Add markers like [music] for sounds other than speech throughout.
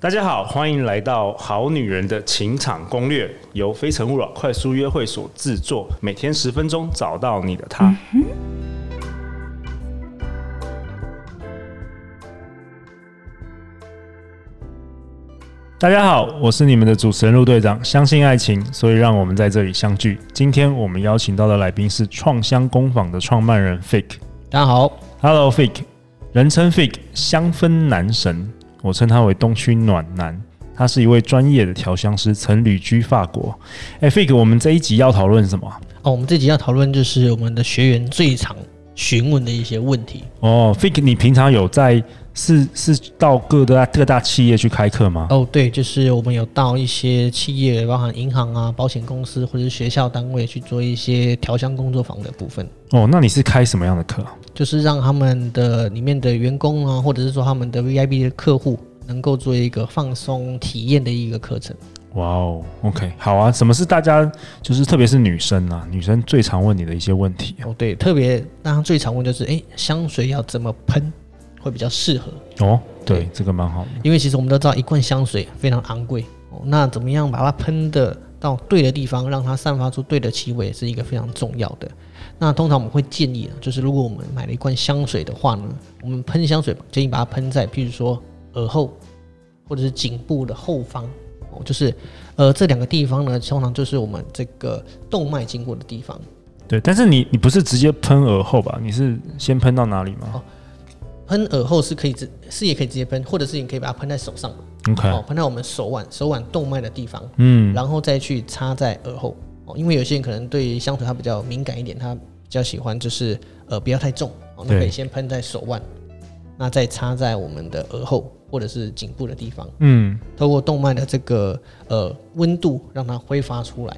大家好，欢迎来到《好女人的情场攻略》，由非诚勿扰快速约会所制作，每天十分钟，找到你的他。嗯、大家好，我是你们的主持人陆队长。相信爱情，所以让我们在这里相聚。今天我们邀请到的来宾是创香工坊的创办人 Fig。大家好，Hello Fig，人称 Fig 香氛男神。我称他为东区暖男，他是一位专业的调香师，曾旅居法国。哎，Fig，我们这一集要讨论什么？哦，我们这集要讨论就是我们的学员最常询问的一些问题。哦，Fig，你平常有在是是到各大各大企业去开课吗？哦，对，就是我们有到一些企业，包含银行啊、保险公司或者是学校单位去做一些调香工作坊的部分。哦，那你是开什么样的课？就是让他们的里面的员工啊，或者是说他们的 VIP 的客户，能够做一个放松体验的一个课程。哇哦，OK，好啊。什么是大家就是特别是女生啊，女生最常问你的一些问题？哦，对，特别大家最常问就是，诶，香水要怎么喷会比较适合？哦，对，对这个蛮好的。因为其实我们都知道，一罐香水非常昂贵哦，那怎么样把它喷的到对的地方，让它散发出对的气味，是一个非常重要的。那通常我们会建议，就是如果我们买了一罐香水的话呢，我们喷香水建议把它喷在，譬如说耳后或者是颈部的后方哦，就是呃这两个地方呢，通常就是我们这个动脉经过的地方。对，但是你你不是直接喷耳后吧？你是先喷到哪里吗？哦，喷耳后是可以直，是也可以直接喷，或者是你可以把它喷在手上。OK，哦，喷在我们手腕手腕动脉的地方，嗯，然后再去插在耳后。哦因为有些人可能对香水它比较敏感一点，他比较喜欢就是呃不要太重哦，那可以先喷在手腕，那再插在我们的耳后或者是颈部的地方，嗯，透过动脉的这个呃温度让它挥发出来。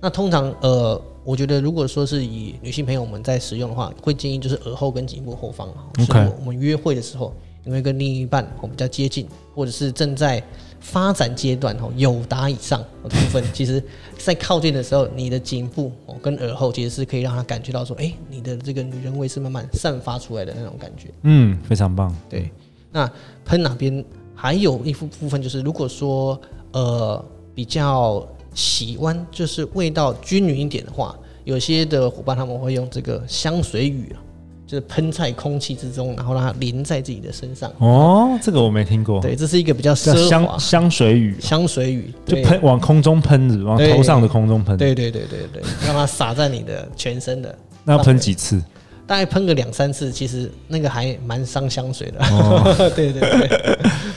那通常呃，我觉得如果说是以女性朋友们在使用的话，会建议就是耳后跟颈部后方啊。OK，我们约会的时候，因为跟另一半比较接近，或者是正在发展阶段哦，友达以上的部分，其实，在靠近的时候，你的颈部哦跟耳后，其实是可以让他感觉到说，哎，你的这个女人味是慢慢散发出来的那种感觉。嗯，非常棒。对，那喷哪边还有一部部分就是，如果说呃比较喜欢就是味道均匀一点的话，有些的伙伴他们会用这个香水雨啊。就是喷在空气之中，然后让它淋在自己的身上。哦，这个我没听过。对，这是一个比较奢华香香水雨。香水雨就喷往空中喷子，往头上的空中喷。对对对对对，让它洒在你的全身的。[laughs] 那要喷几次？大概喷个两三次，其实那个还蛮伤香水的。哦，[laughs] 对对对。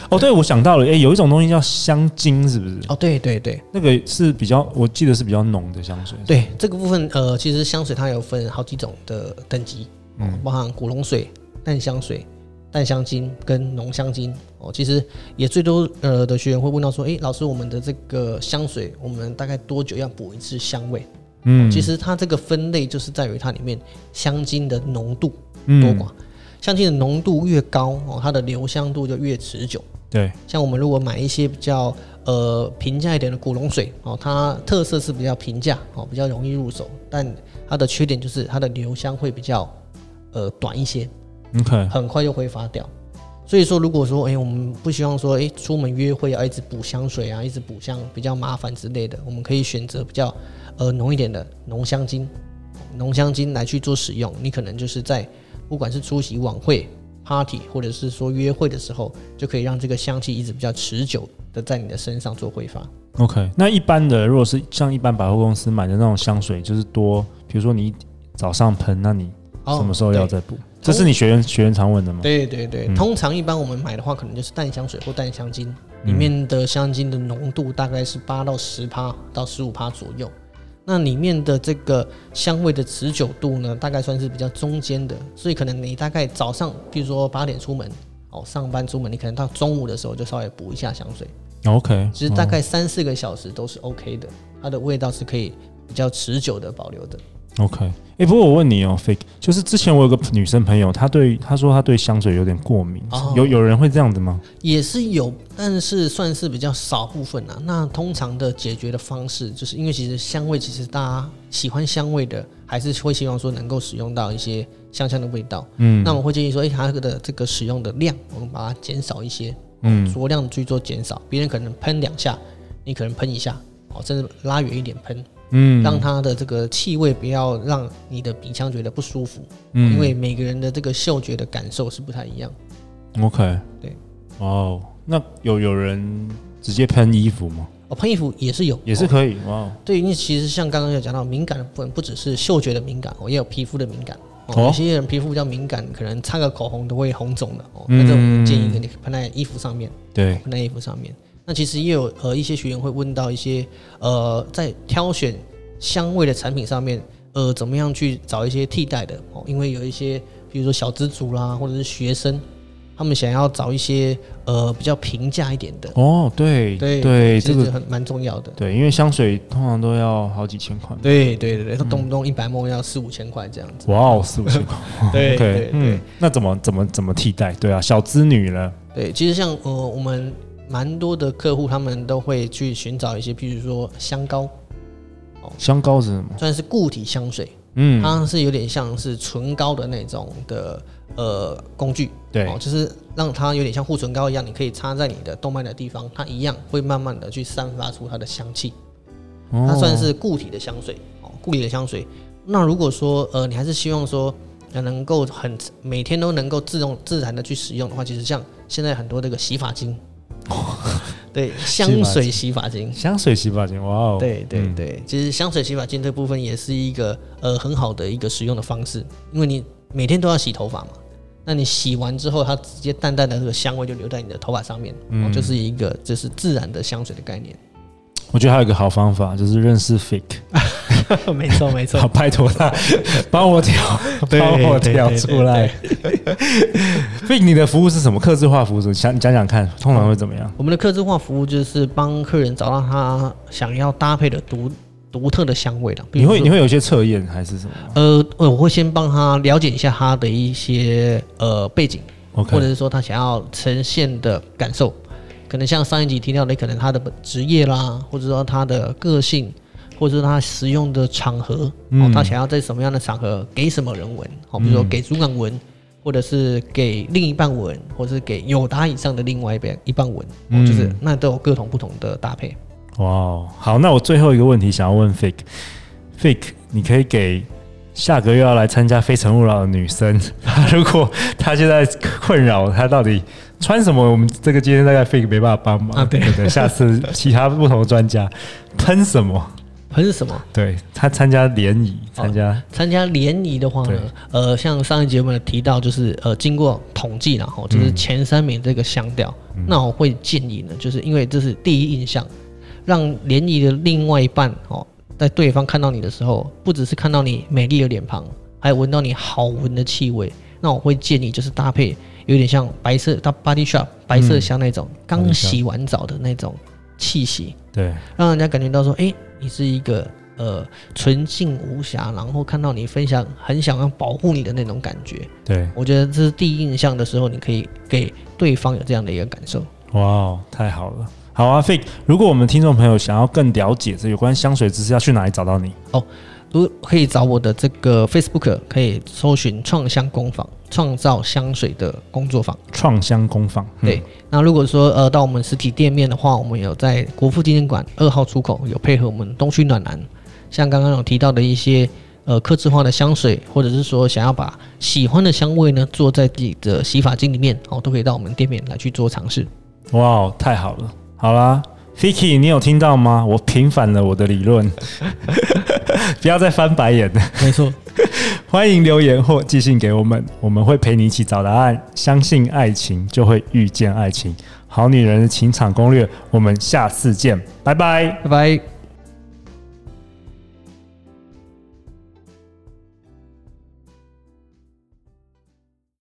哦，对，我想到了，哎，有一种东西叫香精，是不是？哦，对对对，那个是比较，我记得是比较浓的香水。对，这个部分，呃，其实香水它有分好几种的等级。嗯，包含古龙水、淡香水、淡香精跟浓香精哦。其实也最多呃的学员会问到说，诶，老师，我们的这个香水，我们大概多久要补一次香味？嗯，其实它这个分类就是在于它里面香精的浓度多寡，香精的浓度越高哦，它的留香度就越持久。对，像我们如果买一些比较呃平价一点的古龙水哦，它特色是比较平价哦，比较容易入手，但它的缺点就是它的留香会比较。呃，短一些，OK，很快就挥发掉。所以说，如果说，哎、欸，我们不希望说，哎、欸，出门约会要一直补香水啊，一直补香比较麻烦之类的，我们可以选择比较呃浓一点的浓香精，浓香精来去做使用。你可能就是在不管是出席晚会、party，或者是说约会的时候，就可以让这个香气一直比较持久的在你的身上做挥发。OK，那一般的，如果是像一般百货公司买的那种香水，就是多，比如说你早上喷，那你。什么时候要再补？这是你学员学员常问的吗？对对对，通常一般我们买的话，可能就是淡香水或淡香精，里面的香精的浓度大概是八到十趴到十五趴左右。那里面的这个香味的持久度呢，大概算是比较中间的。所以可能你大概早上，比如说八点出门，哦，上班出门，你可能到中午的时候就稍微补一下香水。OK，其实大概三四个小时都是 OK 的，它的味道是可以比较持久的保留的。OK，哎、欸，不过我问你哦，Fake，就是之前我有个女生朋友，她对她说她对香水有点过敏，哦、有有人会这样子吗？也是有，但是算是比较少部分啊。那通常的解决的方式，就是因为其实香味，其实大家喜欢香味的，还是会希望说能够使用到一些香香的味道。嗯，那我们会建议说，哎、欸，它的这个使用的量，我们把它减少一些。嗯，酌量的去做减少。别人可能喷两下，你可能喷一下，哦，甚至拉远一点喷，嗯，让它的这个气味不要让你的鼻腔觉得不舒服，嗯，因为每个人的这个嗅觉的感受是不太一样。OK，对，哦，那有有人直接喷衣服吗？哦，喷衣服也是有，也是可以。哇，对，因为其实像刚刚有讲到敏感的部分，不只是嗅觉的敏感，哦，也有皮肤的敏感。哦，有些人皮肤比较敏感，可能擦个口红都会红肿的。哦，那这种建议给你喷在衣服上面。对，喷在衣服上面。那其实也有呃一些学员会问到一些呃在挑选香味的产品上面，呃怎么样去找一些替代的哦，因为有一些比如说小资族啦，或者是学生。他们想要找一些呃比较平价一点的哦，对对对，这个很蛮重要的。对，因为香水通常都要好几千块。对对对对，它动不动一百 ml 要四五千块这样子。哇哦，四五千块。[laughs] 对 [laughs] 对嗯，那怎么怎么怎么替代？对啊，小资女呢？对，其实像呃我们蛮多的客户，他们都会去寻找一些，譬如说香膏。哦，香膏是什么？算是固体香水。嗯，它是有点像是唇膏的那种的。呃，工具对，哦，就是让它有点像护唇膏一样，你可以擦在你的动脉的地方，它一样会慢慢的去散发出它的香气。它算是固体的香水哦，固体的香水。那如果说呃，你还是希望说能够很每天都能够自动自然的去使用的话，其实像现在很多这个洗发精，[laughs] 对，香水洗发精，香水洗发精，哇哦，对对对，其实香水洗发精这部分也是一个呃很好的一个使用的方式，因为你每天都要洗头发嘛。那你洗完之后，它直接淡淡的这个香味就留在你的头发上面，嗯，就是一个就是自然的香水的概念。我觉得还有一个好方法，就是认识 Fig，[laughs] [laughs] 没错没错，好拜托他帮我调，帮我调出来。Fig，你的服务是什么？客制化服务，想讲讲看，通常会怎么样？我们的客制化服务就是帮客人找到他想要搭配的独。独特的香味的，你会你会有一些测验还是什么？呃，我会先帮他了解一下他的一些呃背景，Okay. 或者是说他想要呈现的感受，可能像上一集提到的，可能他的职业啦，或者说他的个性，或者是他使用的场合，嗯、哦，他想要在什么样的场合给什么人闻，好、哦，比如说给主管闻，或者是给另一半闻，或者是给友达以上的另外一边一半闻，哦，就是那都有各种不同的搭配。哇哦，好，那我最后一个问题想要问 Fake，Fake，你可以给下个月要来参加《非诚勿扰》的女生，[laughs] 如果她现在困扰，她到底穿什么？我们这个今天大概 fake 没办法帮忙啊。对对对，下次其他不同的专家喷什么？喷什么？对，他参加联谊，参加参加联谊的话呢，呃，像上一节目提到，就是呃，经过统计然后就是前三名这个香调，嗯、那我会建议呢，就是因为这是第一印象。让联谊的另外一半哦，在对方看到你的时候，不只是看到你美丽的脸庞，还有闻到你好闻的气味。那我会建议就是搭配有点像白色到 body shop 白色香那种刚洗完澡的那种气息，对，让人家感觉到说，哎，你是一个呃纯净无瑕，然后看到你分享很想要保护你的那种感觉。对，我觉得这是第一印象的时候，你可以给对方有这样的一个感受。哇，太好了。好啊如果我们听众朋友想要更了解这有关香水知识，要去哪里找到你？哦，如可以找我的这个 Facebook，可以搜寻“创香工坊”，创造香水的工作坊。创香工坊，嗯、对。那如果说呃到我们实体店面的话，我们有在国父纪念馆二号出口有配合我们东区暖男，像刚刚有提到的一些呃客制化的香水，或者是说想要把喜欢的香味呢做在自己的洗发精里面，哦，都可以到我们店面来去做尝试。哇，太好了！好啦，Fiki，你有听到吗？我平反了我的理论，[laughs] [laughs] 不要再翻白眼了。没错，欢迎留言或寄信给我们，我们会陪你一起找答案。相信爱情，就会遇见爱情。好女人的情场攻略，我们下次见，拜拜，拜拜。